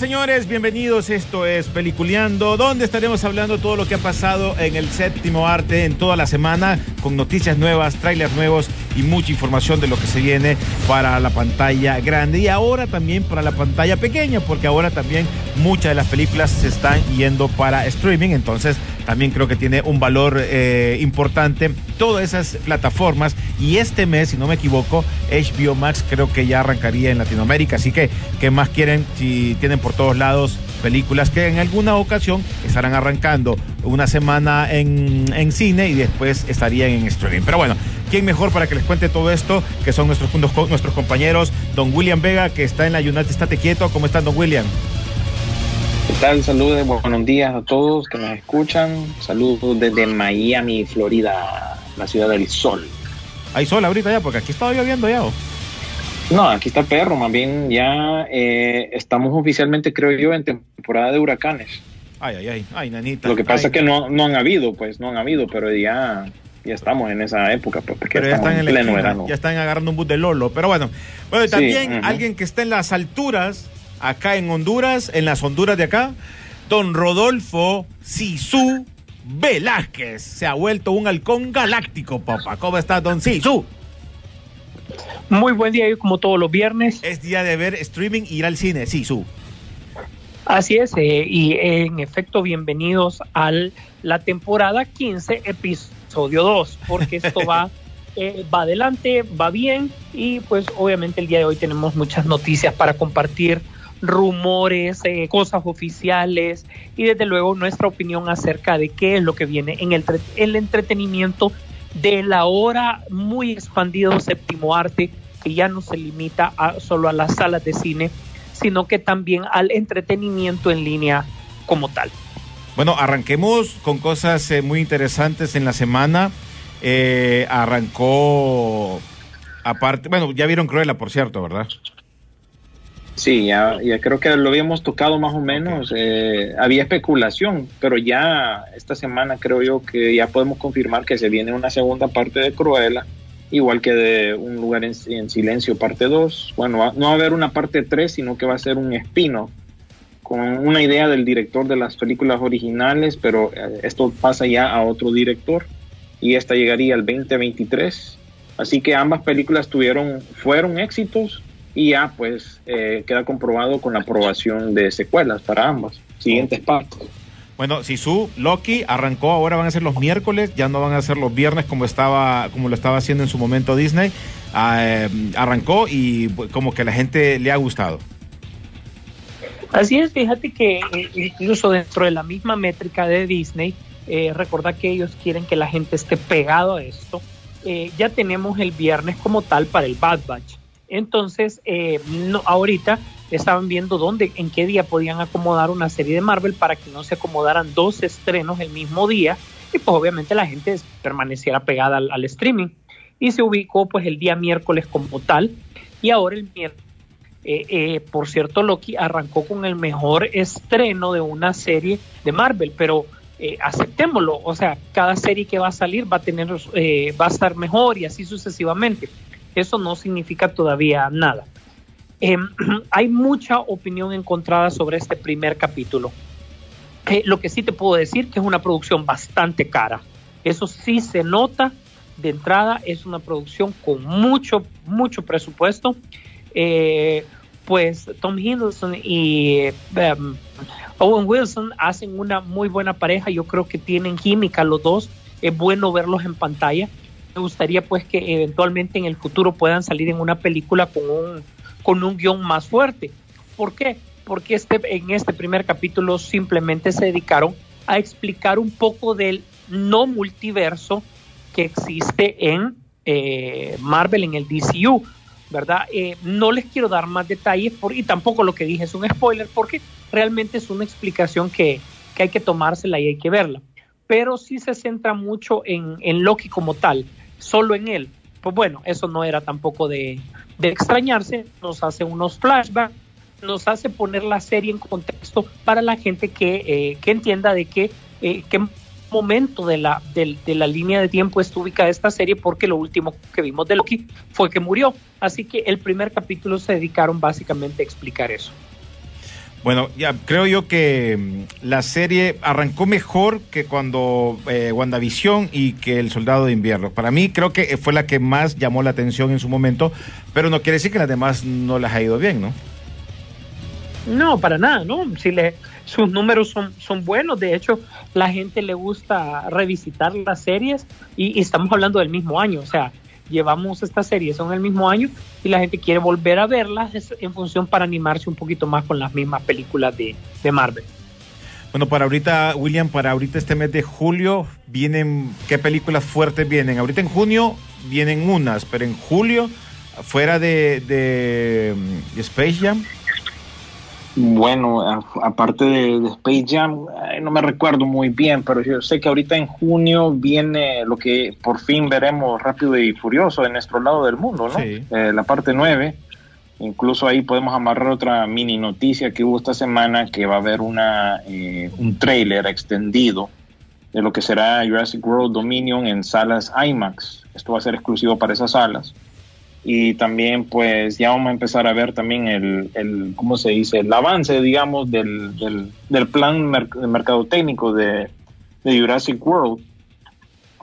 Señores. Bienvenidos. Esto es Peliculeando, donde estaremos hablando todo lo que ha pasado en el séptimo arte en toda la semana, con noticias nuevas, trailers nuevos y mucha información de lo que se viene para la pantalla grande. Y ahora también para la pantalla pequeña, porque ahora también muchas de las películas se están yendo para streaming. Entonces, también creo que tiene un valor eh, importante todas esas plataformas. Y este mes, si no me equivoco, HBO Max creo que ya arrancaría en Latinoamérica, así que ¿qué más quieren si tienen por todos lados películas que en alguna ocasión estarán arrancando una semana en, en cine y después estarían en streaming? Pero bueno, ¿quién mejor para que les cuente todo esto? Que son nuestros, nuestros compañeros, don William Vega, que está en la United, estate quieto, ¿cómo están, don William? ¿Qué tal? Saludos, buenos días a todos que nos escuchan. Saludos desde Miami, Florida, la ciudad del sol. Hay sol ahorita ya, porque aquí estaba lloviendo ya. ¿o? No, aquí está perro, más bien ya eh, estamos oficialmente, creo yo, en temporada de huracanes. Ay, ay, ay, ay, nanita. Lo que pasa Ay. es que no, no han habido, pues no han habido, pero ya, ya estamos en esa época, pues, porque pero ya están en, la pleno verano. ya están agarrando un bus de Lolo. Pero bueno, bueno y Sí, también alguien que está en las alturas, acá en Honduras, en las Honduras de acá, don Rodolfo Sisu Velázquez. Se ha vuelto un halcón galáctico, papá. ¿Cómo está, don Sisu? Muy buen día, como todos los viernes. Es día de ver streaming y ir al cine, Sisu. Así es, eh, y en efecto, bienvenidos a la temporada 15, episodio 2, porque esto va, eh, va adelante, va bien, y pues obviamente el día de hoy tenemos muchas noticias para compartir, rumores, eh, cosas oficiales, y desde luego nuestra opinión acerca de qué es lo que viene en el, el entretenimiento del ahora muy expandido séptimo arte, que ya no se limita a, solo a las salas de cine, sino que también al entretenimiento en línea como tal. Bueno, arranquemos con cosas eh, muy interesantes en la semana. Eh, arrancó, aparte, bueno, ya vieron Cruella, por cierto, ¿verdad? Sí, ya, ya creo que lo habíamos tocado más o menos. eh, había especulación, pero ya esta semana creo yo que ya podemos confirmar que se viene una segunda parte de Cruella, igual que de Un lugar en, en silencio parte 2. Bueno, no va a haber una parte 3, sino que va a ser un espino con una idea del director de las películas originales, pero eh, esto pasa ya a otro director y esta llegaría al 2023. Así que ambas películas tuvieron, fueron éxitos y ya pues eh, queda comprobado con la aprobación de secuelas para ambas. Siguientes partes. Bueno, Sisu, Loki arrancó, ahora van a ser los miércoles, ya no van a ser los viernes como estaba, como lo estaba haciendo en su momento Disney. Ah, eh, arrancó y pues, como que la gente le ha gustado. Así es, fíjate que eh, incluso dentro de la misma métrica de Disney, eh, que ellos quieren que la gente esté pegado a esto. Eh, ya tenemos el viernes como tal para el Bad Batch. Entonces, eh, no, ahorita estaban viendo dónde, en qué día podían acomodar una serie de Marvel para que no se acomodaran dos estrenos el mismo día y pues obviamente la gente permaneciera pegada al, streaming. Y se ubicó pues el día miércoles como tal y ahora el miércoles eh, eh, por cierto, Loki arrancó con el mejor estreno de una serie de Marvel, pero eh, aceptémoslo, o sea, cada serie que va a salir va a tener, eh, va a estar mejor y así sucesivamente. Eso no significa todavía nada. Eh, hay mucha opinión encontrada sobre este primer capítulo. Eh, lo que sí te puedo decir que es una producción bastante cara. Eso sí se nota de entrada, es una producción con mucho, mucho presupuesto. Eh, pues Tom Hiddleston y um, Owen Wilson hacen una muy buena pareja. Yo creo que tienen química los dos. Es bueno verlos en pantalla. Me gustaría pues que eventualmente en el futuro puedan salir en una película con un, con un guion más fuerte. ¿Por qué? Porque este, en este primer capítulo simplemente se dedicaron a explicar un poco del no multiverso que existe en eh, Marvel, en el DCU, ¿verdad? Eh, no les quiero dar más detalles por, y tampoco lo que dije es un spoiler porque realmente es una explicación que, que hay que tomársela y hay que verla. Pero sí se centra mucho en, en Loki como tal, solo en él. Pues bueno, eso no era tampoco de, de extrañarse, nos hace unos flashbacks, nos hace poner la serie en contexto para la gente que, eh, que entienda de eh, qué momento de la, de, de la línea de tiempo está ubicada esta serie, porque lo último que vimos de Loki fue que murió. Así que el primer capítulo se dedicaron básicamente a explicar eso. Bueno, ya creo yo que mm, la serie arrancó mejor que cuando eh, WandaVision y que El Soldado de Invierno. Para mí creo que fue la que más llamó la atención en su momento, pero no quiere decir que las demás no las ha ido bien, ¿no? No, para nada, ¿no? Si le, sus números son, son buenos, de hecho, la gente le gusta revisitar las series y, y estamos hablando del mismo año, o sea, llevamos estas series son el mismo año y la gente quiere volver a verlas en función para animarse un poquito más con las mismas películas de, de Marvel. Bueno, para ahorita, William, para ahorita este mes de julio, vienen, ¿qué películas fuertes vienen? Ahorita en junio vienen unas, pero en julio, fuera de, de, de Space Jam. Bueno, a- aparte de, de Space Jam, no me recuerdo muy bien, pero yo sé que ahorita en junio viene lo que por fin veremos rápido y furioso en nuestro lado del mundo, ¿no? Sí. Eh, la parte 9. Incluso ahí podemos amarrar otra mini noticia que hubo esta semana, que va a haber una, eh, un trailer extendido de lo que será Jurassic World Dominion en salas IMAX. Esto va a ser exclusivo para esas salas y también pues ya vamos a empezar a ver también el, el ¿cómo se dice? El avance, digamos, del, del, plan de mercadotecnico de, de Jurassic World.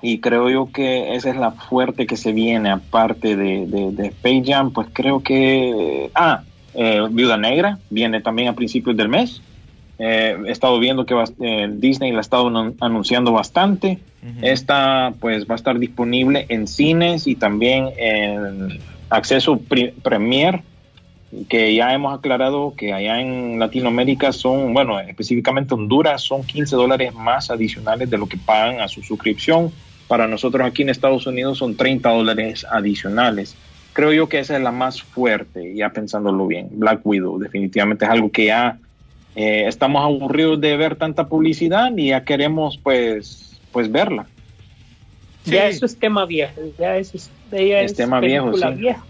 Y creo yo que esa es la fuerte que se viene, aparte de, de, de Space Jam, pues creo que... Ah, eh, Viuda Negra viene también a principios del mes. Eh, he estado viendo que va, eh, Disney la ha estado anun- anunciando bastante. Esta pues va a estar disponible en cines y también en acceso pri- Premier, que ya hemos aclarado que allá en Latinoamérica son, bueno, específicamente Honduras, son 15 dólares más adicionales de lo que pagan a su suscripción. Para nosotros aquí en Estados Unidos son 30 dólares adicionales. Creo yo que esa es la más fuerte, ya pensándolo bien. Black Widow definitivamente es algo que ya eh, estamos aburridos de ver tanta publicidad y ya queremos pues, pues verla. Ya eso es tema viejo, ya eso es, ya Es tema viejo, película sí. vieja.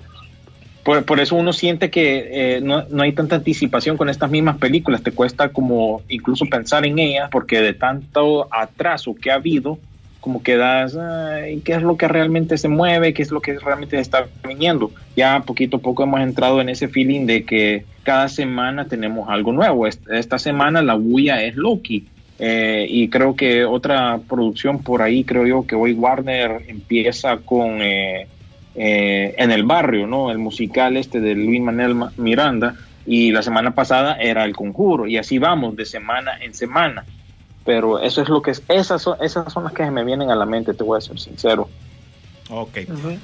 Por, por eso uno siente que eh, no, no hay tanta anticipación con estas mismas películas, te cuesta como incluso pensar en ellas porque de tanto atraso que ha habido, como que das, "Ay, ¿qué es lo que realmente se mueve? ¿Qué es lo que realmente está viniendo? Ya poquito a poco hemos entrado en ese feeling de que cada semana tenemos algo nuevo. Est- Esta semana la bulla es Loki. Eh, y creo que otra producción por ahí, creo yo que hoy Warner empieza con eh, eh, En el Barrio, ¿no? El musical este de Luis Manuel Ma- Miranda. Y la semana pasada era El Conjuro. Y así vamos de semana en semana. Pero eso es lo que es, esas son, esas son las que me vienen a la mente, te voy a ser sincero. Ok.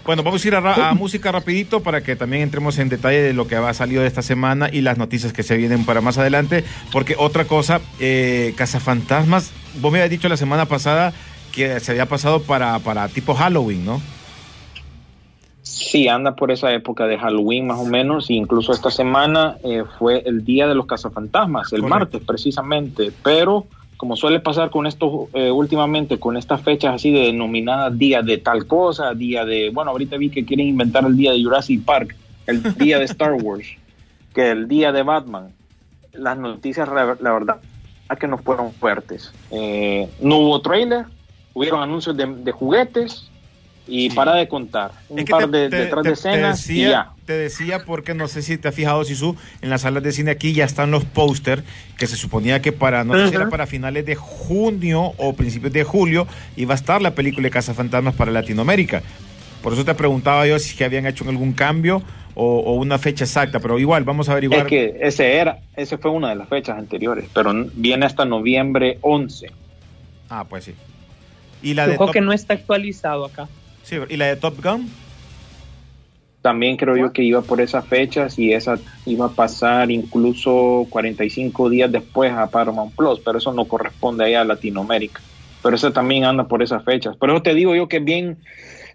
Bueno, vamos a ir a, música rapidito para que también entremos en detalle de lo que ha salido de esta semana y las noticias que se vienen para más adelante. Porque otra cosa, eh, Cazafantasmas, vos me habías dicho la semana pasada que se había pasado para, para tipo Halloween, ¿no? Sí, anda por esa época de Halloween más o menos, e incluso esta semana eh, fue el día de los cazafantasmas, el Correcto. martes precisamente, pero como suele pasar con esto eh, últimamente, con estas fechas así de denominadas día de tal cosa, día de, bueno, ahorita vi que quieren inventar el día de Jurassic Park, el día de Star Wars, que el día de Batman, las noticias, la, verdad, es que no fueron fuertes. Eh, no hubo trailer, hubieron anuncios de, de juguetes y Sí. para de contar, un Es par te- de detrás de escenas y ya. Te decía porque no sé si te has fijado, Sisu, en las salas de cine aquí ya están los póster que se suponía que para, no sé si era Ujú. para finales de junio o principios de julio iba a estar la película de Casa Fantasmas para Latinoamérica. Por eso te preguntaba yo si que habían hecho algún cambio o, o una fecha exacta, pero igual, vamos a averiguar. Es que ese era, ese fue una de las fechas anteriores, pero viene hasta noviembre 11. Ah, pues sí. Y la de Ojo Top, que no está actualizado acá. sí, y la de Top Gun. También creo yo que iba por esas fechas y esa iba a pasar incluso 45 días después a Paramount Plus, pero eso no corresponde ahí a Latinoamérica. Pero eso también anda por esas fechas. Por eso te digo yo que bien,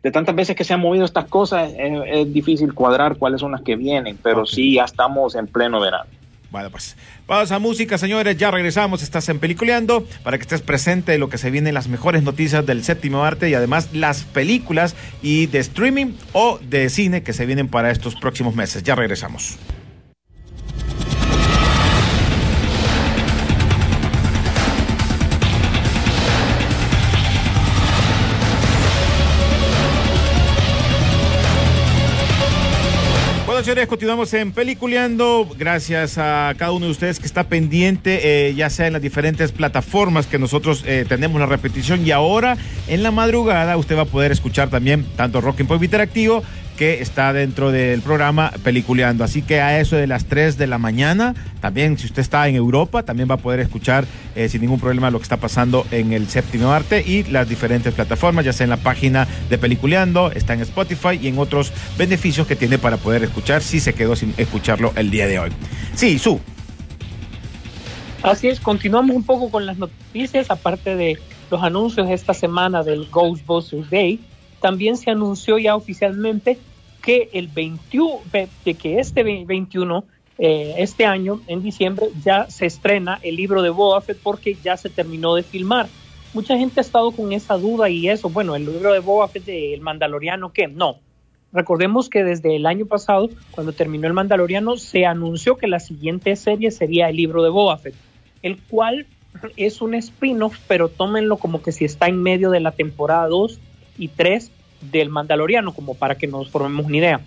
de tantas veces que se han movido estas cosas, es, es difícil cuadrar cuáles son las que vienen, pero sí ya estamos en pleno verano. Bueno, pues vamos a música, señores. Ya regresamos. Estás en Peliculeando para que estés presente de lo que se vienen las mejores noticias del séptimo arte y además las películas y de streaming o de cine que se vienen para estos próximos meses. Ya regresamos. Señores, continuamos en Peliculeando. Gracias a cada uno de ustedes que está pendiente, eh, ya sea en las diferentes plataformas que nosotros eh, tenemos la repetición. Y ahora, en la madrugada, usted va a poder escuchar también tanto Rock and Pop Interactivo que está dentro del programa Peliculeando. Así que a eso de las 3 de la mañana, también si usted está en Europa, también va a poder escuchar eh, sin ningún problema lo que está pasando en el séptimo arte y las diferentes plataformas, ya sea en la página de Peliculeando, está en Spotify y en otros beneficios que tiene para poder escuchar si se quedó sin escucharlo el día de hoy. Sí, Su. Así es, continuamos un poco con las noticias, aparte de los anuncios esta semana del Ghostbusters Day, también se anunció ya oficialmente que el 21, ve- de que este ve- 21, eh, este año, en diciembre, ya se estrena el libro de Boba Fett porque ya se terminó de filmar. Mucha gente ha estado con esa duda y eso, bueno, el libro de Boba Fett del Mandaloriano, ¿qué? No. Recordemos que desde el año pasado, cuando terminó el Mandaloriano, se anunció que la siguiente serie sería el libro de Boba Fett, el cual es un spin-off, pero tómenlo como que si está en medio de la temporada 2 y 3 del Mandaloriano, como para que nos formemos una idea.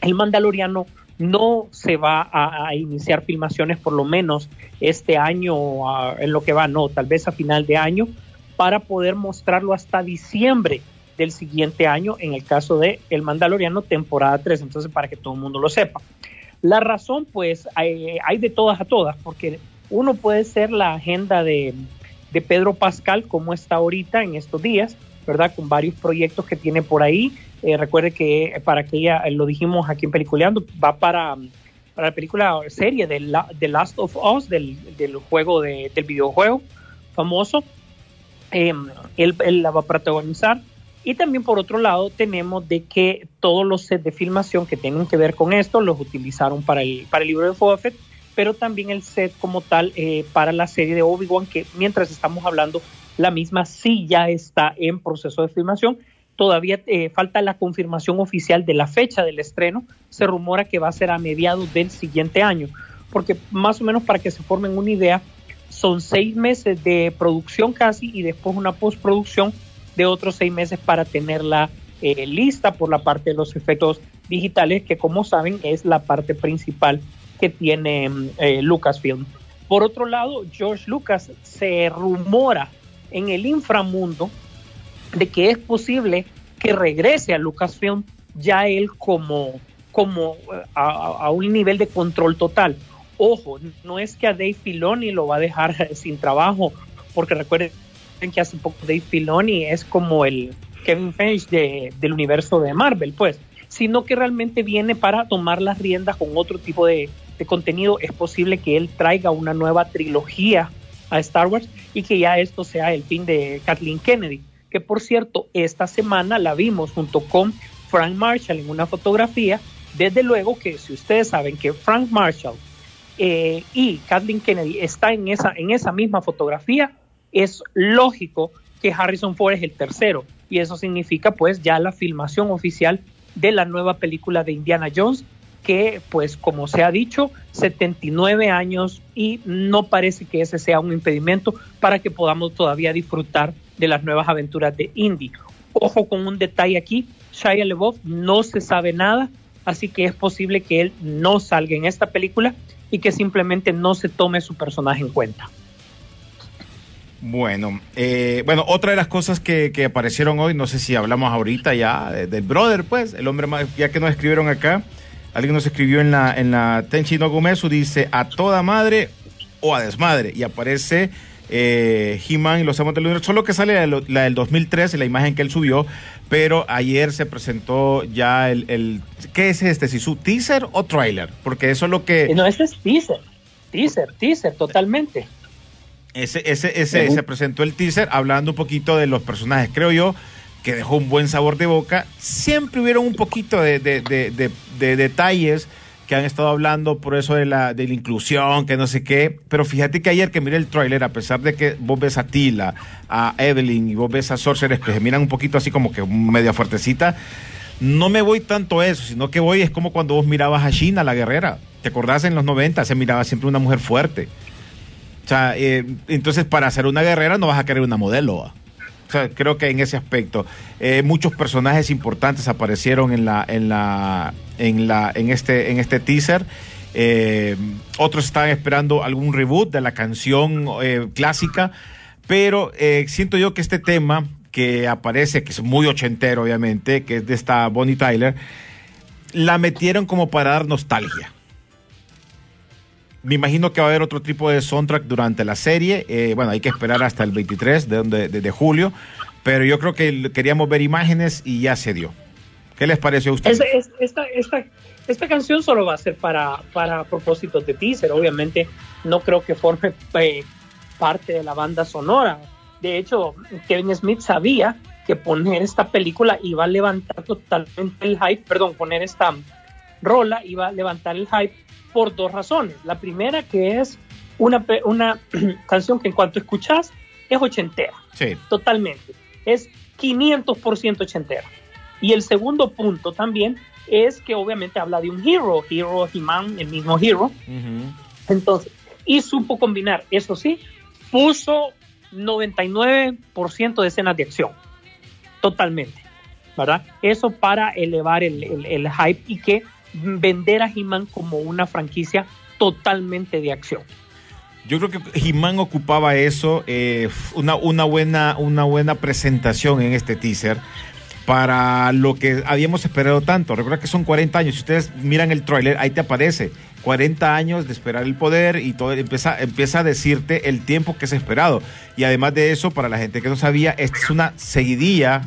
El Mandaloriano no se va a, iniciar filmaciones por lo menos este año, en lo que va, no, tal vez a final de año, para poder mostrarlo hasta diciembre del siguiente año, en el caso de El Mandaloriano, temporada 3, entonces para que todo el mundo lo sepa. La razón, pues, hay, hay de todas a todas, porque uno puede ser la agenda de, de Pedro Pascal, como está ahorita en estos días, ¿verdad? Con varios proyectos que tiene por ahí. Eh, recuerde que para que ella, eh, lo dijimos aquí en Peliculeando, va para, para la película serie de la, The Last of Us, del, del juego, de, del videojuego famoso. Eh, él, él la va a protagonizar. Y también por otro lado tenemos de que todos los sets de filmación que tienen que ver con esto los utilizaron para el, para el libro de Boba Fett, pero también el set como tal eh, para la serie de Obi-Wan, que mientras estamos hablando, la misma sí ya está en proceso de filmación. Todavía eh, falta la confirmación oficial de la fecha del estreno. Se rumora que va a ser a mediados del siguiente año, porque más o menos para que se formen una idea, son seis meses de producción casi y después una postproducción de otros seis meses para tenerla eh, lista por la parte de los efectos digitales, que como saben es la parte principal que tiene eh, Lucasfilm. Por otro lado, George Lucas se rumora en el inframundo de que es posible que regrese a Lucasfilm ya él como, como a, a un nivel de control total. Ojo, no es que a Dave Filoni lo va a dejar sin trabajo, porque recuerden que hace poco Dave Filoni es como el Kevin Feige de, del universo de Marvel, pues, sino que realmente viene para tomar las riendas con otro tipo de, de contenido. Es posible que él traiga una nueva trilogía a Star Wars y que ya esto sea el fin de Kathleen Kennedy, que por cierto, esta semana la vimos junto con Frank Marshall en una fotografía. Desde luego que si ustedes saben que Frank Marshall eh, y Kathleen Kennedy está en esa, en esa misma fotografía, es lógico que Harrison Ford es el tercero. Y eso significa pues ya la filmación oficial de la nueva película de Indiana Jones, que pues como se ha dicho, 79 años y no parece que ese sea un impedimento para que podamos todavía disfrutar de las nuevas aventuras de Indy. Ojo con un detalle aquí, Shia LaBeouf no se sabe nada así que es posible que él no salga en esta película y que simplemente no se tome su personaje en cuenta. Bueno, eh, bueno, otra de las cosas que, que aparecieron hoy, no sé si hablamos ahorita ya de- del brother, pues, el hombre más, ya que nos escribieron acá, alguien nos escribió en la, en la Tenchi no Gomesu, dice a toda madre o a desmadre, y aparece eh, He-Man y los amos del universo, solo que sale la, del- la del 2013, la imagen que él subió, pero ayer se presentó ya el, el ¿qué es este? ¿Si su teaser o trailer? Porque eso es lo que... Eh, No, este es teaser, teaser, teaser, totalmente. Ese, ese, ese, se presentó el teaser hablando un poquito de los personajes. Creo yo que dejó un buen sabor de boca. Siempre hubieron un poquito de, de- de- de- de detalles que han estado hablando por eso de la, inclusión, que no sé qué. Pero fíjate que ayer que miré el tráiler, a pesar de que vos ves a Tila, a Evelyn y vos ves a Sorceress que se miran un poquito así como que media fuertecita, no me voy tanto a eso, sino que voy es como cuando vos mirabas a China, la guerrera. ¿Te acordás en los 90? Se miraba siempre una mujer fuerte. O sea, eh, entonces para ser una guerrera no vas a querer una modelo. Creo que en ese aspecto eh, muchos personajes importantes aparecieron en la en la en la en este en este teaser. Eh, otros estaban esperando algún reboot de la canción eh, clásica, pero eh, siento yo que este tema que aparece, que es muy ochentero obviamente, que es de esta Bonnie Tyler, la metieron como para dar nostalgia. Me imagino que va a haber otro tipo de soundtrack durante la serie. Eh, bueno, hay que esperar hasta el 23 de, de- de- julio. Pero yo creo que queríamos ver imágenes y ya se dio. ¿Qué les pareció a ustedes? Es- es- esta, esta, esta canción solo va a ser para, para propósitos de teaser. Obviamente no creo que forme eh, parte de la banda sonora. De hecho, Kevin Smith sabía que poner esta película iba a levantar totalmente el hype, perdón, poner esta rola iba a levantar el hype por dos razones. La primera que es una, una canción que en cuanto escuchas es ochentera Sí. totalmente. Es 500% ochentera. Y el segundo punto también es que obviamente habla de un hero, Hero He-Man, el mismo Hero. Entonces, y supo combinar, eso sí, puso 99% de escenas de acción. Totalmente. ¿Verdad? Eso para elevar el, el- el hype y que vender a He-Man como una franquicia totalmente de acción. Yo creo que He-Man ocupaba eso, eh, una, una, buena, una buena presentación en este teaser para lo que habíamos esperado tanto. Recuerda que son 40 años. Si ustedes miran el tráiler, ahí te aparece 40 años de esperar el poder y todo empieza, empieza a decirte el tiempo que es esperado. Y además de eso, para la gente que no sabía, esta es una seguidilla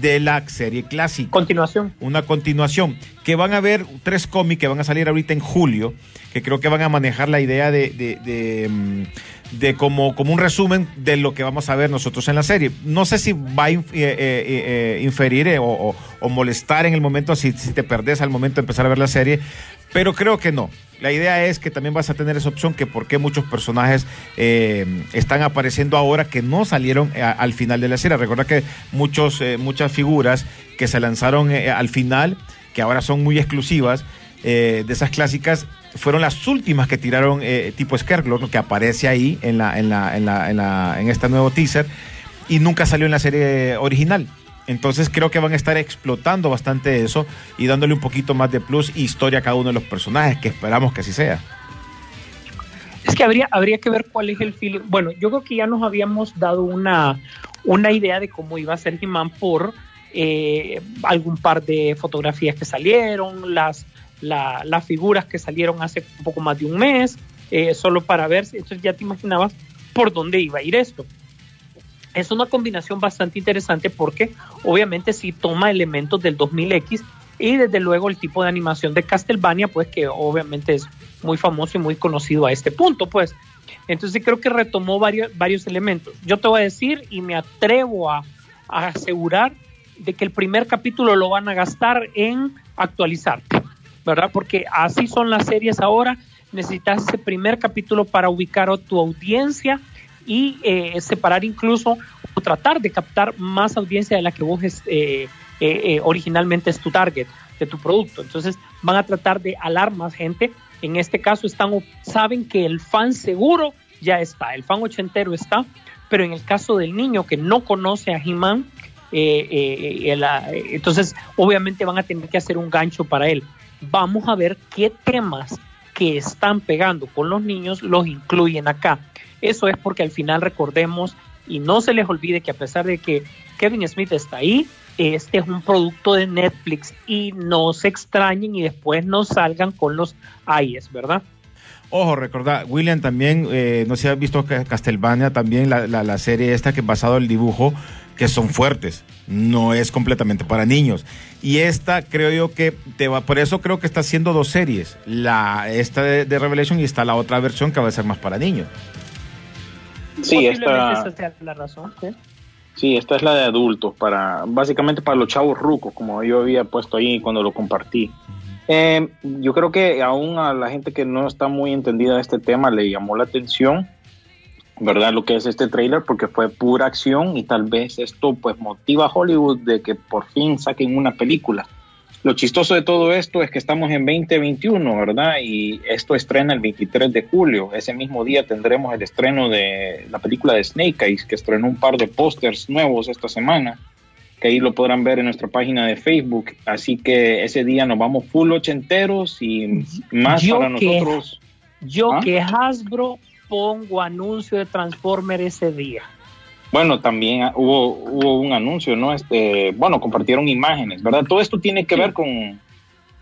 de la serie clásica. Continuación. Una continuación. Que van a ver tres cómics que van a salir ahorita en julio, que creo que van a manejar la idea de, de, de, mm, de como, como un resumen de lo que vamos a ver nosotros en la serie. No sé si va a inf- eh, eh, eh, inferir o, o- o molestar en el momento, si, si te perdés al momento de empezar a ver la serie, pero creo que no. La idea es que también vas a tener esa opción que por qué muchos personajes eh, están apareciendo ahora que no salieron eh, al final de la serie. Recuerda que muchos, eh, muchas figuras que se lanzaron eh, al final, que ahora son muy exclusivas, de esas clásicas, fueron las últimas que tiraron tipo Scarecrow, que aparece ahí en, la, en, la, en, la, en, la, en este nuevo teaser, y nunca salió en la serie original. Entonces creo que van a estar explotando bastante eso y dándole un poquito más de plus y historia a cada uno de los personajes, que esperamos que así sea. Es que habría, habría que ver cuál es el feeling. Bueno, yo creo que ya nos habíamos dado una, una idea de cómo iba a ser He-Man por eh, algún par de fotografías que salieron, las, la- las figuras que salieron hace un poco más de un mes, eh, solo para ver, si- entonces ya te imaginabas por dónde iba a ir esto. Es una combinación bastante interesante porque obviamente sí toma elementos del 2000X y desde luego el tipo de animación de Castlevania, pues que obviamente es muy famoso y muy conocido a este punto, pues. Entonces creo que retomó varios, varios elementos. Yo te voy a decir y me atrevo a, a asegurar de que el primer capítulo lo van a gastar en actualizar, ¿verdad? Porque así son las series ahora. Necesitas ese primer capítulo para ubicar a tu audiencia y eh, separar incluso o tratar de captar más audiencia de la que vos eh, eh, eh, originalmente es tu target de tu producto. Entonces van a tratar de alar más gente. En este caso están saben que el fan seguro ya está, el fan ochentero está, pero en el caso del niño que no conoce a He-Man, eh, eh, entonces obviamente van a tener que hacer un gancho para él. vamos a ver qué temas que están pegando con los niños los incluyen acá. Eso es porque al final recordemos y no se les olvide que a pesar de que Kevin Smith está ahí, este es un producto de Netflix y no se extrañen y después no salgan con los AIS, ¿verdad? Ojo, recordad, William también, eh, no sé si has visto Castlevania, también la, la, la serie esta que basado en el dibujo, que son fuertes, no es completamente para niños. Y esta creo yo que te va, por eso creo que está haciendo dos series, la esta de, de Revelation y está la otra versión que va a ser más para niños. Sí, esta, sea la razón. ¿sí? sí, esta es la de adultos, para básicamente para los chavos rucos, como yo había puesto ahí cuando lo compartí. Eh, yo creo que aún a la gente que no está muy entendida de este tema le llamó la atención, ¿verdad? Lo que es este trailer, porque fue pura acción y tal vez esto pues motiva a Hollywood de que por fin saquen una película. Lo chistoso de todo esto es que estamos en 2021, ¿verdad? Y esto estrena el 23 de julio. Ese mismo día tendremos el estreno de la película de Snake Eyes, que estrenó un par de pósters nuevos esta semana, que ahí lo podrán ver en nuestra página de Facebook. Así que ese día nos vamos full ochenteros y más Yo para que- nosotros. Yo ¿Ah? que Hasbro pongo anuncio de Transformer ese día. Bueno, también hubo, hubo un anuncio, ¿no? Este, bueno, compartieron imágenes, ¿verdad? Todo esto tiene que ver con,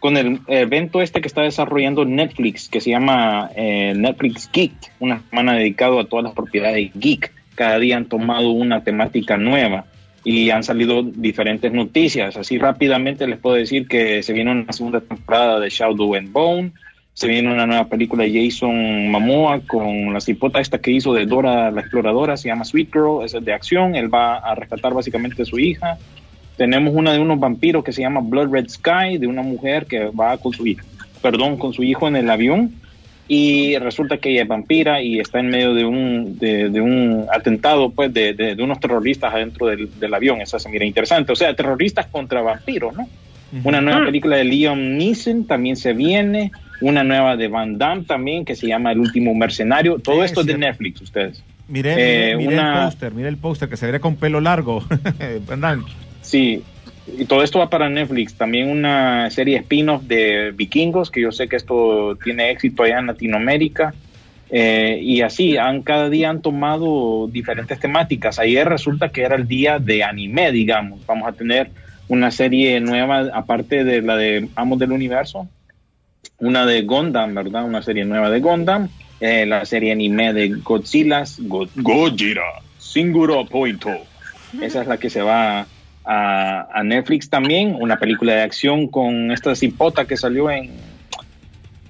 con el evento este que está desarrollando Netflix, que se llama eh, Netflix Geek, una semana dedicado a todas las propiedades geek. Cada día han tomado una temática nueva y han salido diferentes noticias. Así rápidamente les puedo decir que se viene una segunda temporada de Shadow and Bone, se viene una nueva película de Jason Momoa con la cipota esta que hizo de Dora la exploradora, se llama Sweet Girl, es de acción, él va a rescatar básicamente a su hija. Tenemos una de unos vampiros que se llama Blood Red Sky, de una mujer que va con su hija, perdón, con su hijo en el avión y resulta que ella es vampira y está en medio de un, de, de un atentado pues de, de- de unos terroristas adentro del, del avión. Esa se mira interesante. O sea, terroristas contra vampiros, ¿no? Una nueva película de Liam Neeson también se viene. Una nueva de Van Damme también que se llama El último mercenario. Todo esto es de. Netflix, ustedes. Mire, Eh, una- el póster, mire el póster que se ve con pelo largo. Sí, y todo esto va para Netflix. También una serie spin-off de vikingos, que yo sé que esto tiene éxito allá en Latinoamérica. Eh, y así, han, cada día han tomado diferentes temáticas. Ayer resulta que era el día de anime, digamos. Vamos a tener una serie nueva, aparte de la de Amos del Universo, una de Gundam, ¿verdad? Una serie nueva de Gundam. Eh, la serie anime de Godzilla, Go- Gojira, Singuro Pointo. Esa es la que se va a, Netflix también. Una película de acción con esta cipota que salió en,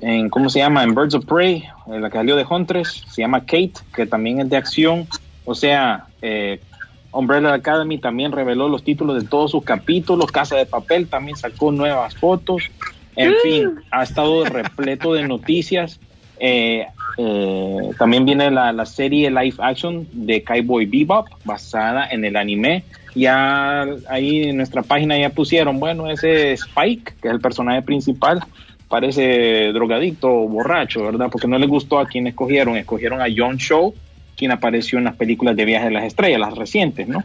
en ¿cómo se llama? En Birds of Prey, eh, la que salió de Huntress. Se llama Kate, que también es de acción. O sea, eh, Umbrella Academy también reveló los títulos de todos sus capítulos. Casa de Papel también sacó nuevas fotos. En fin, ha estado repleto de noticias. Eh, eh, también viene la, la serie live action de Cowboy Bebop, basada en el anime. Ya ahí en nuestra página ya pusieron, bueno, ese Spike, que es el personaje principal, parece drogadicto o borracho, ¿verdad? Porque no le gustó a quien escogieron. Escogieron a John Show, quien apareció en las películas de Viaje de las Estrellas, las recientes, ¿no?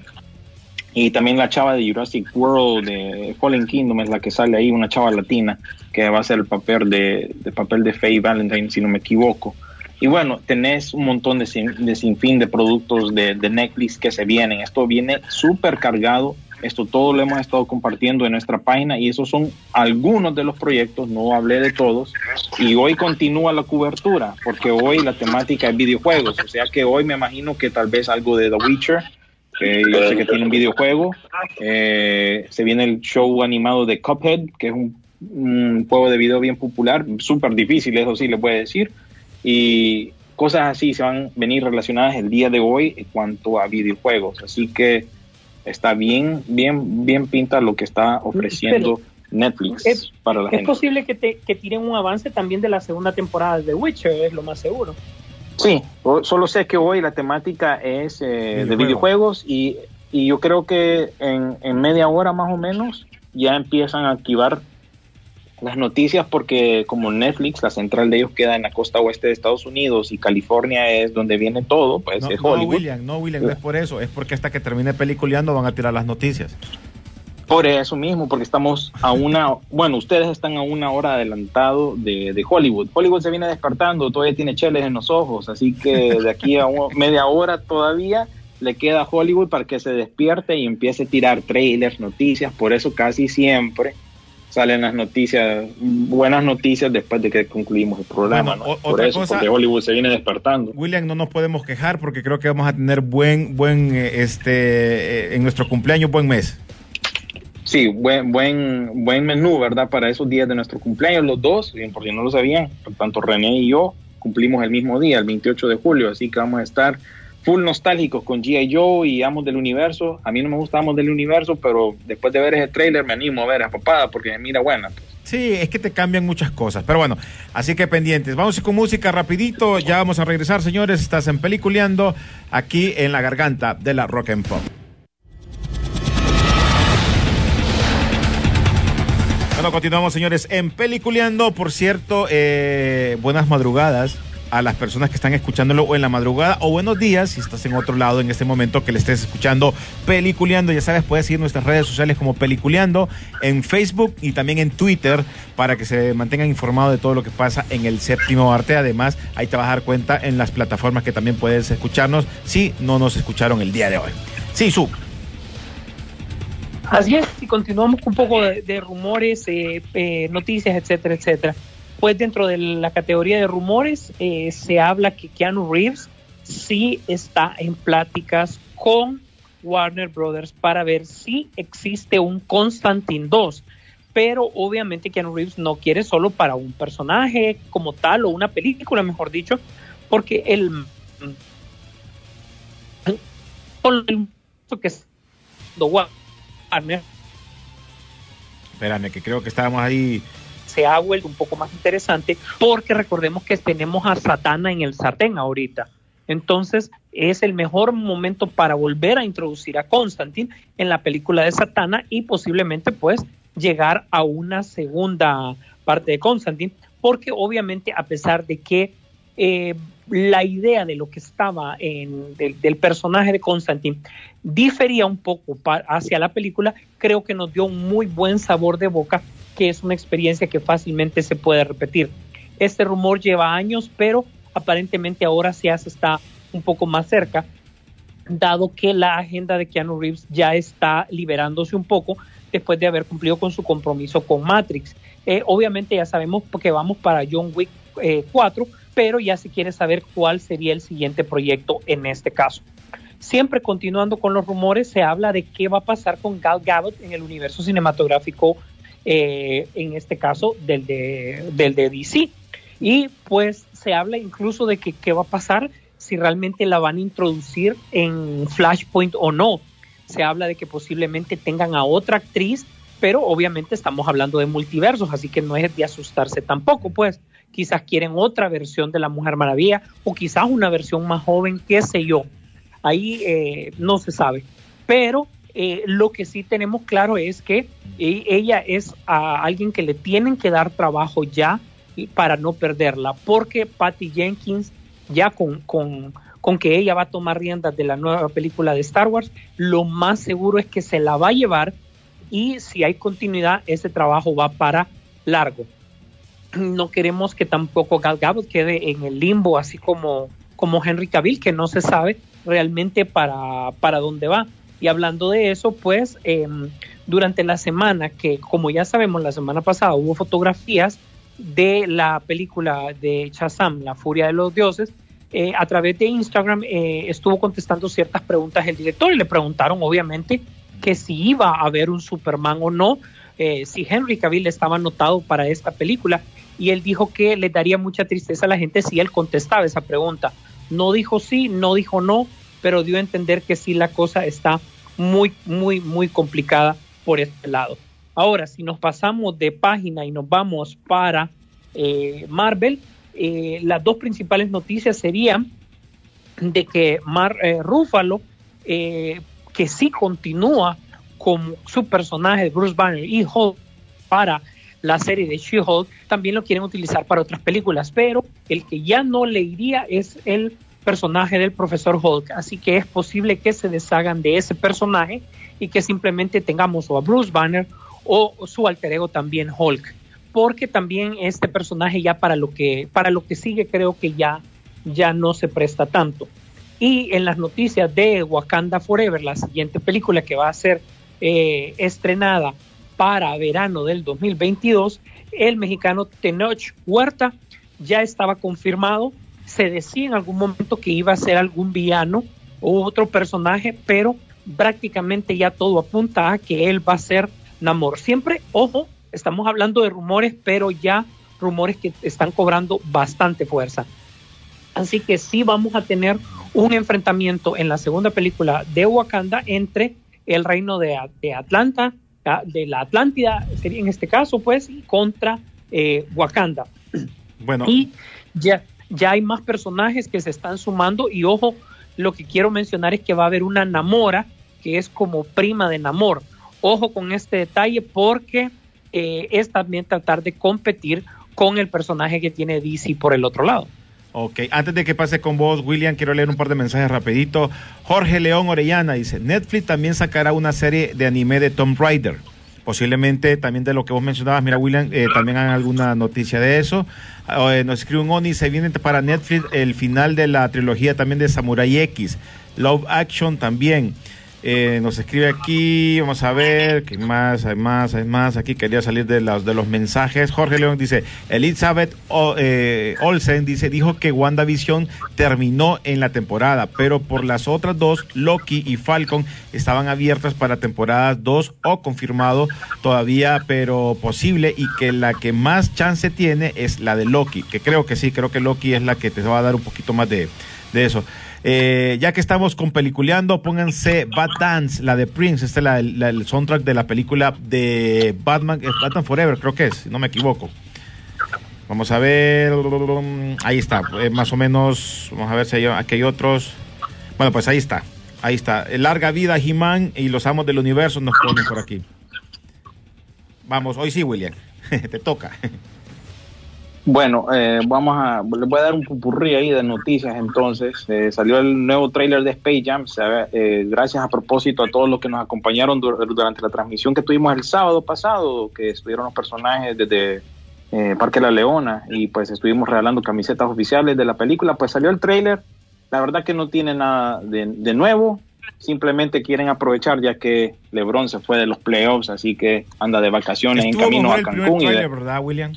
Y también la chava de Jurassic World, de Fallen Kingdom, es la que sale ahí, una chava latina, que va a ser el papel de, de papel de Faye Valentine, si no me equivoco. Y bueno, tenés un montón de, sin, de sinfín de productos de, de Netflix que se vienen. Esto viene súper cargado. Esto todo lo hemos estado compartiendo en nuestra página y esos son algunos de los proyectos, no hablé de todos. Y hoy continúa la cobertura, porque hoy la temática es videojuegos. O sea que hoy me imagino que tal vez algo de The Witcher, que yo sé que tiene un videojuego. Eh, se viene el show animado de Cuphead, que es un, un juego de video bien popular, súper difícil, eso sí voy a decir. Y cosas así se van a venir relacionadas el día de hoy en cuanto a videojuegos. Así que está bien, bien, bien pinta lo que está ofreciendo Netflix Es, para la es gente. posible que, te, que tiren un avance también de la segunda temporada de The Witcher, es lo más seguro. Sí, solo sé que hoy la temática es eh, de Videojuegos. videojuegos y, y yo creo que en, en media hora más o menos ya empiezan a activar las noticias porque como Netflix, la central de ellos queda en la costa oeste de Estados Unidos y California es donde viene todo, pues No, es no, Hollywood. William, no, William, no es por eso. Es porque hasta que termine peliculeando van a tirar las noticias. Por eso mismo, porque estamos a una, bueno, ustedes están a una hora adelantado de, de Hollywood. Hollywood se viene despertando, todavía tiene cheles en los ojos, así que de aquí a un- media hora todavía le queda a Hollywood para que se despierte y empiece a tirar trailers, noticias. Por eso casi siempre salen las noticias, buenas noticias después de que concluimos el programa. Bueno, ¿no? o- Por otra eso, cosa- porque Hollywood se viene despertando. William, no nos podemos quejar porque creo que vamos a tener buen, buen, eh, este, eh, en nuestro cumpleaños, buen mes. Sí, buen, buen, buen menú, ¿verdad? Para esos días de nuestro cumpleaños, los dos, bien, por si no lo sabían, tanto René y yo cumplimos el mismo día, el 28 de julio, así que vamos a estar full nostálgicos con G.I. Joe y Amos del Universo. A mí no me gusta Amos del Universo, pero después de ver ese trailer me animo a ver a papada porque mira buena. pues. Sí, es que te cambian muchas cosas. Pero bueno, así que pendientes. Vamos con música rapidito. Ya vamos a regresar, señores. Estás en Peliculeando aquí en la garganta de la Rock and Pop. Bueno, continuamos, señores, en Peliculeando. Por cierto, eh, buenas madrugadas a las personas que están escuchándolo o en la madrugada o buenos días si estás en otro lado en este momento que le estés escuchando Peliculeando. Ya sabes, puedes seguir nuestras redes sociales como Peliculeando en Facebook y también en Twitter para que se mantengan informados de todo lo que pasa en el séptimo arte. Además, ahí te vas cuenta en las plataformas que también puedes escucharnos si no nos escucharon el día de hoy. Sí, su. Así es, y continuamos con un poco de, de rumores, eh, eh, noticias, etcétera, etcétera. Pues dentro de la categoría de rumores eh, se habla que Keanu Reeves sí está en pláticas con Warner Brothers para ver si existe un Constantine 2. Pero obviamente Keanu Reeves no quiere solo para un personaje como tal o una película, mejor dicho, porque el que es Espérame, que creo que estábamos ahí. Se ha vuelto un poco más interesante porque recordemos que tenemos a Satana en el sartén ahorita. Entonces es el mejor momento para volver a introducir a Constantine en la película de Satana y posiblemente pues llegar a una segunda parte de Constantine porque obviamente a pesar de que eh, la idea de lo que estaba en del, personaje de Constantine difería un poco hacia la película, creo que nos dio un muy buen sabor de boca, que es una experiencia que fácilmente se puede repetir. Este rumor lleva años, pero aparentemente ahora se está un poco más cerca, dado que la agenda de Keanu Reeves ya está liberándose un poco después de haber cumplido con su compromiso con Matrix. Eh, obviamente ya sabemos que vamos para John Wick eh, 4, pero ya se quiere saber cuál sería el siguiente proyecto en este caso. Siempre continuando con los rumores, se habla de qué va a pasar con Gal Gadot en el universo cinematográfico, eh, en este caso del de, del de DC. Y pues se habla incluso de que qué va a pasar si realmente la van a introducir en Flashpoint o no. Se habla de que posiblemente tengan a otra actriz, pero obviamente estamos hablando de multiversos, así que no es de asustarse tampoco, pues quizás quieren otra versión de la Mujer Maravilla o quizás una versión más joven, qué sé yo. Ahí eh, no se sabe. Pero eh, lo que sí tenemos claro es que eh, ella es a alguien que le tienen que dar trabajo ya para no perderla, porque Patty Jenkins ya con, con, con que ella va a tomar riendas de la nueva película de Star Wars, lo más seguro es que se la va a llevar y si hay continuidad, ese trabajo va para largo. No queremos que tampoco Gal Gadot quede en el limbo, así como, como Henry Cavill, que no se sabe realmente para, para dónde va. Y hablando de eso, pues eh, durante la semana, que como ya sabemos, la semana pasada hubo fotografías de la película de Shazam, La Furia de los Dioses, eh, a través de Instagram eh, estuvo contestando ciertas preguntas el director y le preguntaron obviamente que si iba a haber un Superman o no, eh, si Henry Cavill estaba anotado para esta película y él dijo que le daría mucha tristeza a la gente si él contestaba esa pregunta. No dijo sí, no dijo no, pero dio a entender que sí la cosa está muy, muy, muy complicada por este lado. Ahora, si nos pasamos de página y nos vamos para eh, Marvel, eh, las dos principales noticias serían de que Mar eh, Ruffalo, eh, que sí continúa con su personaje Bruce Banner y Hulk para la serie de She-Hulk, también lo quieren utilizar para otras películas, pero el que ya no le iría es el personaje del profesor Hulk, así que es posible que se deshagan de ese personaje y que simplemente tengamos o a Bruce Banner o su alter ego también Hulk, porque también este personaje ya para lo que para lo que sigue creo que ya ya no se presta tanto. Y en las noticias de Wakanda Forever, la siguiente película que va a ser eh, estrenada para verano del 2022, el mexicano Tenoch Huerta ya estaba confirmado. Se decía en algún momento que iba a ser algún villano o otro personaje, pero prácticamente ya todo apunta a que él va a ser Namor. Siempre, ojo, estamos hablando de rumores, pero ya rumores que están cobrando bastante fuerza. Así que sí vamos a tener un enfrentamiento en la segunda película de Wakanda entre el reino de, de Atlanta, ah, de la Atlántida, sería en este caso, pues, contra eh, Wakanda. Bueno. Y ya, ya hay más personajes que se están sumando y ojo, lo que quiero mencionar es que va a haber una Namora que es como prima de Namor. Ojo con este detalle porque eh, es también tratar de competir con el personaje que tiene DC por el otro lado. Ok, antes de que pase con vos, William, quiero leer un par de mensajes rapidito. Jorge León Orellana dice, Netflix también sacará una serie de anime de Tom Raider. Posiblemente también de lo que vos mencionabas, mira William, eh, también hagan alguna noticia de eso. Eh, nos escribe un Oni, se viene para Netflix el final de la trilogía también de Samurai X. Love Action también. Eh, nos escribe aquí, vamos a ver, ¿qué más? Hay más, hay más. Aquí quería salir de los, de los mensajes. Jorge León dice, Elizabeth o, eh, Olsen dice, dijo que WandaVision terminó en la temporada, pero por las otras dos, Loki y Falcon, estaban abiertas para temporadas 2 o confirmado todavía, pero posible, y que la que más chance tiene es la de Loki, que creo que sí, creo que Loki es la que te va a dar un poquito más de, de eso. Eh, ya que estamos con peliculeando, pónganse Bad Dance, la de Prince, este es el soundtrack de la película de Batman, es Batman Forever, creo que es, si no me equivoco. Vamos a ver, ahí está, eh, más o menos, vamos a ver si hay, aquí hay otros. Bueno, pues ahí está, ahí está. Larga vida, He-Man y los amos del universo nos ponen por aquí. Vamos, hoy sí, William, te toca. Bueno, eh, vamos a, les voy a dar un pupurrí ahí de noticias entonces. Eh, salió el nuevo tráiler de Space Jam. eh, gracias a propósito a todos los que nos acompañaron dur- durante la transmisión que tuvimos el sábado pasado, que estuvieron los personajes desde eh, Parque La Leona y pues estuvimos regalando camisetas oficiales de la película. Pues salió el tráiler. La verdad que no tiene nada de, de nuevo. Simplemente quieren aprovechar ya que LeBron se fue de los playoffs, así que anda de vacaciones en camino a Cancún. y de- ¿verdad, William?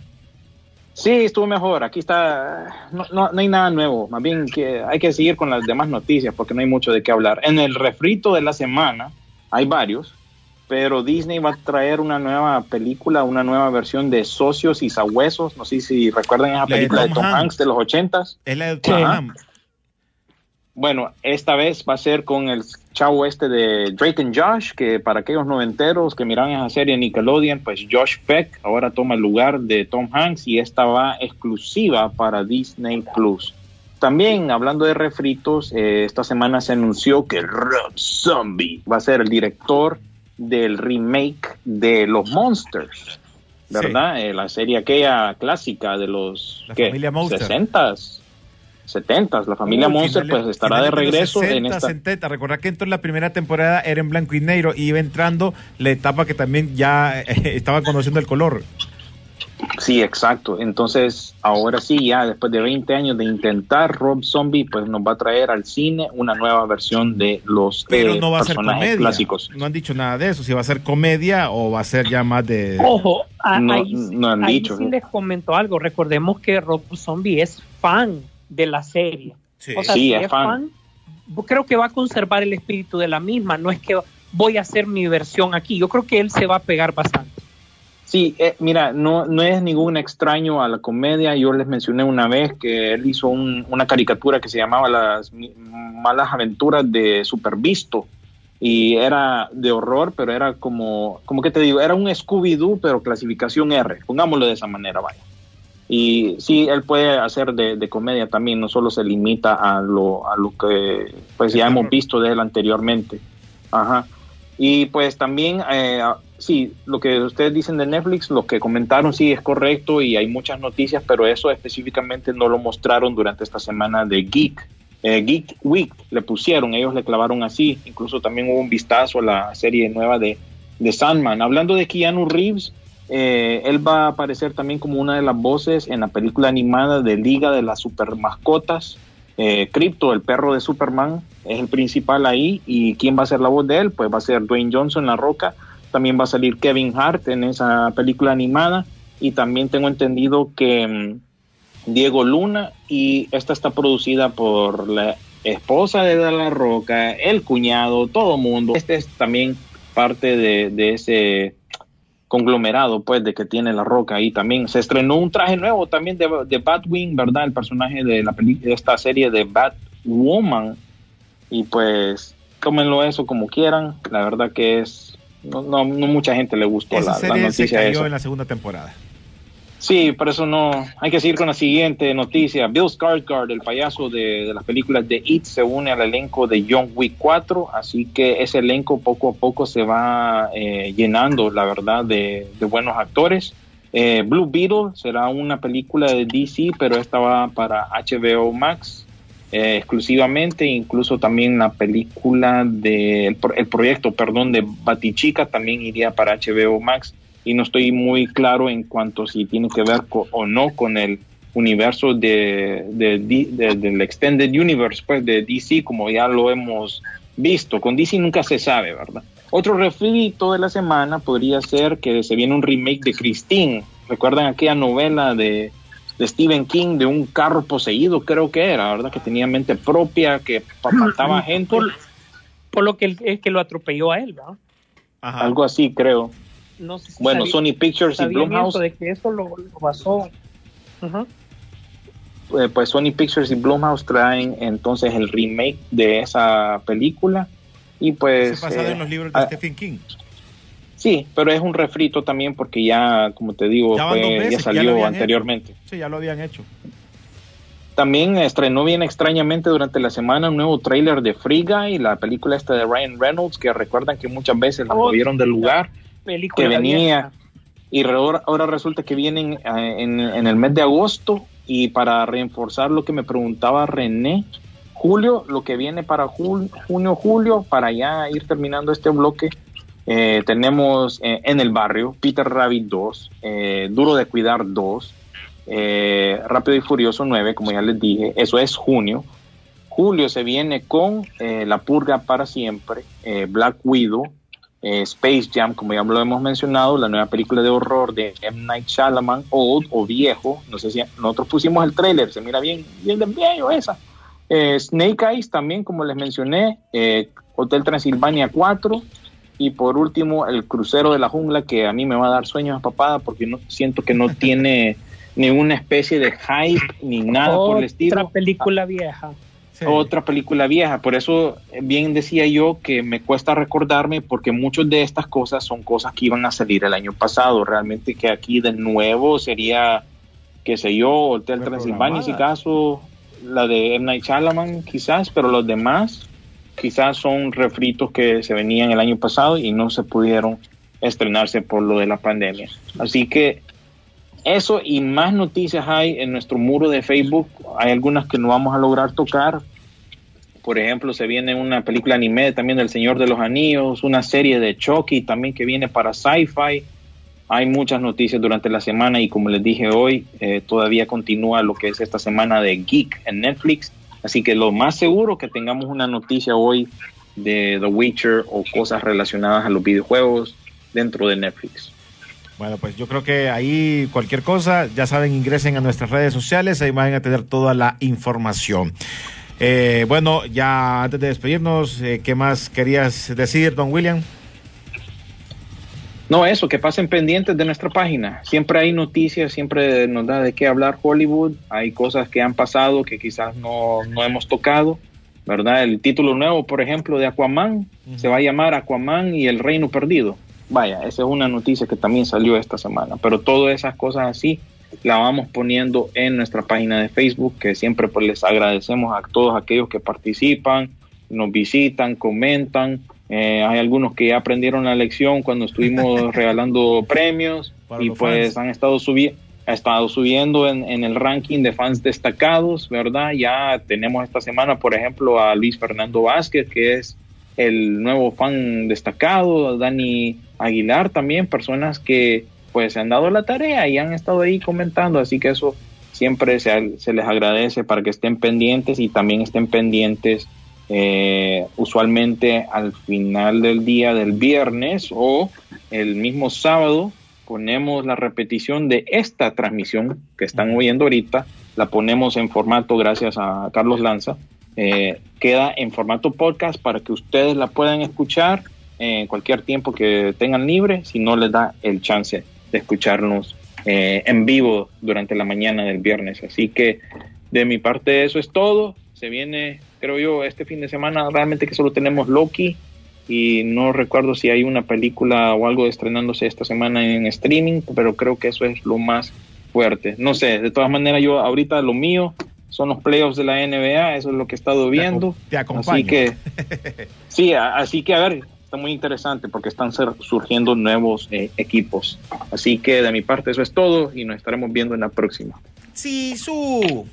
Sí, estuvo mejor. Aquí está. No, no, no hay nada nuevo. Más bien que hay que seguir con las demás noticias porque no hay mucho de qué hablar. En el refrito de la semana hay varios, pero Disney va a traer una nueva película, una nueva versión de Socios y Sabuesos. No sé si recuerdan esa de película de Tom Hanks. Hanks de los ochentas. Es la de. Tom. Hanks. Bueno, esta vez va a ser con el chavo este de Drake and Josh, que para aquellos noventeros que miran esa serie Nickelodeon, pues Josh Peck ahora toma el lugar de Tom Hanks y esta va exclusiva para Disney Plus. También hablando de refritos, eh, esta semana se anunció que Rob Zombie va a ser el director del remake de Los Monsters, ¿verdad? Eh, la serie aquella clásica de los La ¿qué? familia Monster. 60s, 70s. La familia Uy, Monster finales- pues estará de regreso 60, en esta... 70. Recordad que entró en la primera temporada era en blanco y negro y iba entrando la etapa que también ya eh, estaba conociendo el color. Sí, exacto. Entonces, ahora sí, ya después de 20 años de intentar, Rob Zombie pues nos va a traer al cine una nueva versión de los Pero eh, no va a ser personajes comedia. clásicos. No han dicho nada de eso, si va a ser comedia o va a ser ya más de... Ojo, a- No- ahí, no han ahí dicho, sí les comento algo. Recordemos que Rob Zombie es fan de la serie. Sí. O sea, Sí, si es fan. fan, creo que va a conservar el espíritu de la misma. No es que voy a hacer mi versión aquí. Yo creo que él se va a pegar bastante. Sí, eh, mira, no, no es ningún extraño a la comedia. Yo les mencioné una vez que él hizo un- una caricatura que se llamaba Las malas aventuras de Supervisto. Y era de horror, pero era como, como que te digo, era un Scooby-Doo, pero clasificación R. Pongámoslo de esa manera, vaya. Y sí, él puede hacer de, de comedia también, no solo se limita a lo, a lo que pues ya hemos visto de él anteriormente. Ajá. Y pues también, eh, sí, lo que ustedes dicen de Netflix, lo que comentaron sí es correcto y hay muchas noticias, pero eso específicamente no lo mostraron durante esta semana de Geek. eh, Geek Week le pusieron, ellos le clavaron así, incluso también hubo un vistazo a la serie nueva de, de Sandman. Hablando de Keanu Reeves, eh, él va a aparecer también como una de las voces en la película animada de Liga de las Super Mascotas. Eh, Crypto, el perro de Superman, es el principal ahí. ¿Y quién va a ser la voz de él? Pues va a ser Dwayne Johnson, La Roca. También va a salir Kevin Hart en esa película animada. Y también tengo entendido que mm, Diego Luna, y esta está producida por la esposa de La Roca, el cuñado, todo mundo. Este es también parte de, de ese conglomerado pues de que tiene la roca ahí también. Se estrenó un traje nuevo también de, de Batwing verdad el personaje de la de esta serie de Batwoman. Y pues tómenlo eso como quieran. La verdad que es no, no, no mucha gente le gustó Esa la, la serie se noticia cayó en la segunda temporada. Sí, por eso no. Hay que seguir con la siguiente noticia. Bill Skarsgård, el payaso de, de las películas de It, se une al elenco de John Wick 4. Así que ese elenco poco a poco se va eh, llenando, la verdad, de, de buenos actores. Eh, Blue Beetle será una película de DC, pero esta va para HBO Max eh, exclusivamente. Incluso también la película de el, pro- el proyecto, perdón, de Batichica también iría para HBO Max y no estoy muy claro en cuanto si tiene que ver co- o no con el universo de, de- de- del Extended Universe, pues de DC, como ya lo hemos visto. Con DC nunca se sabe, ¿verdad? Otro refrito de la semana podría ser que se viene un remake de Christine. ¿Recuerdan aquella novela de, de Stephen King de un carro poseído? Creo que era, ¿verdad? Que tenía mente propia, que mataba gente. Por, por lo que el- es que lo atropelló a él, ¿verdad? Ajá. Algo así, creo. No sé si Bueno, sabía- Sony Pictures y Blumhouse de que eso lo, lo basó. Eh, pues Sony Pictures y Blumhouse traen entonces el remake de esa película y pues Se basado eh, en los libros de ah, Stephen King. sí pero es un refrito también porque ya como te digo Ya fue- salió anteriormente Sí, ya lo habían hecho. también estrenó bien extrañamente durante la semana un nuevo tráiler de Free Guy la película esta de Ryan Reynolds que recuerdan que muchas veces la Oh, movieron del lugar Película que venía y ahora, ahora resulta que vienen eh, en, en el mes de agosto y para reforzar lo que me preguntaba René, julio, lo que viene para jul- junio, julio, para ya ir terminando este bloque, eh, tenemos eh, en el barrio Peter Rabbit 2, eh, Duro de Cuidar 2, eh, Rápido y Furioso 9, como ya les dije, eso es junio. Julio se viene con La Purga para siempre, Black Widow, eh, Space Jam, como ya lo hemos mencionado, la nueva película de horror de M. Night Shyamalan, Old o Viejo, no sé si nosotros pusimos el tráiler, se mira bien, bien de viejo esa. Eh, Snake Eyes también, como les mencioné, eh, Hotel Transilvania 4 y por último el Crucero de la Jungla, que a mí me va a dar sueños a papada porque no, siento que no tiene ninguna especie de hype ni nada por el estilo. Otra película vieja. Sí. Otra película vieja, por eso eh, bien decía yo que me cuesta recordarme porque muchas de estas cosas son cosas que iban a salir el año pasado, realmente que aquí de nuevo sería, qué sé yo, Hotel Transilvania, si caso, la de M. Night Shyamalan quizás, pero los demás quizás son refritos que se venían el año pasado y no se pudieron estrenarse por lo de la pandemia. Así que eso y más noticias hay en nuestro muro de Facebook. Hay algunas que no vamos a lograr tocar. Por ejemplo, se viene una película anime también del Señor de los Anillos, una serie de Chucky también que viene para Sci-Fi. Hay muchas noticias durante la semana y como les dije hoy, eh, todavía continúa lo que es esta semana de Geek en Netflix. Así que lo más seguro que tengamos una noticia hoy de The Witcher o cosas relacionadas a los videojuegos dentro de Netflix. Bueno, pues yo creo que ahí cualquier cosa, ya saben, ingresen a nuestras redes sociales, ahí van a tener toda la información. Eh, bueno, ya antes de despedirnos, eh, ¿qué más querías decir, don William? No, eso, que pasen pendientes de nuestra página. Siempre hay noticias, siempre nos da de qué hablar Hollywood. Hay cosas que han pasado que quizás no, no hemos tocado, ¿verdad? El título nuevo, por ejemplo, de Aquaman, se va a llamar Aquaman y el Reino Perdido. Vaya, esa es una noticia que también salió esta semana. Pero todas esas cosas así la vamos poniendo en nuestra página de Facebook, que siempre pues les agradecemos a todos aquellos que participan, nos visitan, comentan. Eh, hay algunos que ya aprendieron la lección cuando estuvimos regalando premios Para y pues fans. han estado subiendo ha estado subiendo en, en, el ranking de fans destacados, ¿verdad? Ya tenemos esta semana, por ejemplo, a Luis Fernando Vázquez, que es el nuevo fan destacado, Dani Aguilar también, personas que pues se han dado la tarea y han estado ahí comentando, así que eso siempre se, se les agradece para que estén pendientes y también estén pendientes eh, usualmente al final del día del viernes o el mismo sábado ponemos la repetición de esta transmisión que están oyendo ahorita, la ponemos en formato gracias a Carlos Lanza, eh, queda en formato podcast para que ustedes la puedan escuchar en cualquier tiempo que tengan libre, si no les da el chance de escucharnos eh, en vivo durante la mañana del viernes. Así que de mi parte eso es todo. Se viene, creo yo, este fin de semana realmente que solo tenemos Loki y no recuerdo si hay una película o algo estrenándose esta semana en streaming, pero creo que eso es lo más fuerte. No sé, de todas maneras yo ahorita lo mío son los playoffs de la NBA, eso es lo que he estado viendo. Te, así que sí, así que a ver, está muy interesante porque están surgiendo nuevos eh, equipos. Así que de mi parte eso es todo y nos estaremos viendo en la próxima. Sí, su.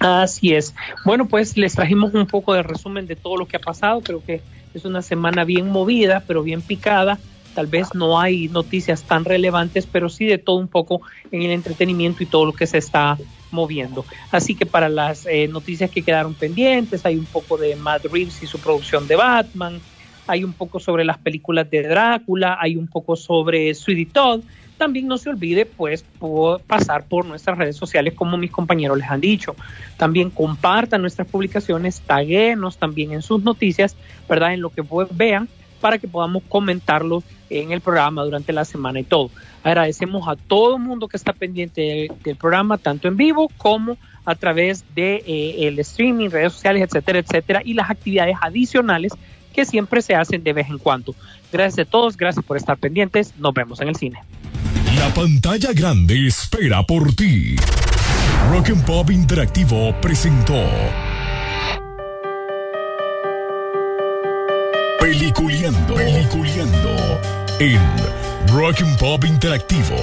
Así es. Bueno, pues les trajimos un poco de resumen de todo lo que ha pasado. Creo que es una semana bien movida, pero bien picada. Tal vez no hay noticias tan relevantes, pero sí de todo un poco en el entretenimiento y todo lo que se está moviendo. Así que para las eh, noticias que quedaron pendientes, hay un poco de Matt Reeves y su producción de Batman, hay un poco sobre las películas de Drácula, hay un poco sobre Sweetie Todd. También no se olvide, pues, pasar por nuestras redes sociales, como mis compañeros les han dicho. También compartan nuestras publicaciones, taguenos también en sus noticias, ¿verdad? En lo que vean, para que podamos comentarlo en el programa durante la semana y todo. Agradecemos a todo el mundo que está pendiente del, programa, tanto en vivo como a través de eh, el streaming, redes sociales, etcétera, etcétera, y las actividades adicionales que siempre se hacen de vez en cuando. Gracias a todos, gracias por estar pendientes, nos vemos en el cine. La pantalla grande espera por ti. Rock and Pop Interactivo presentó Peliculeando, Peliculeando en Rock and Pop Interactivo.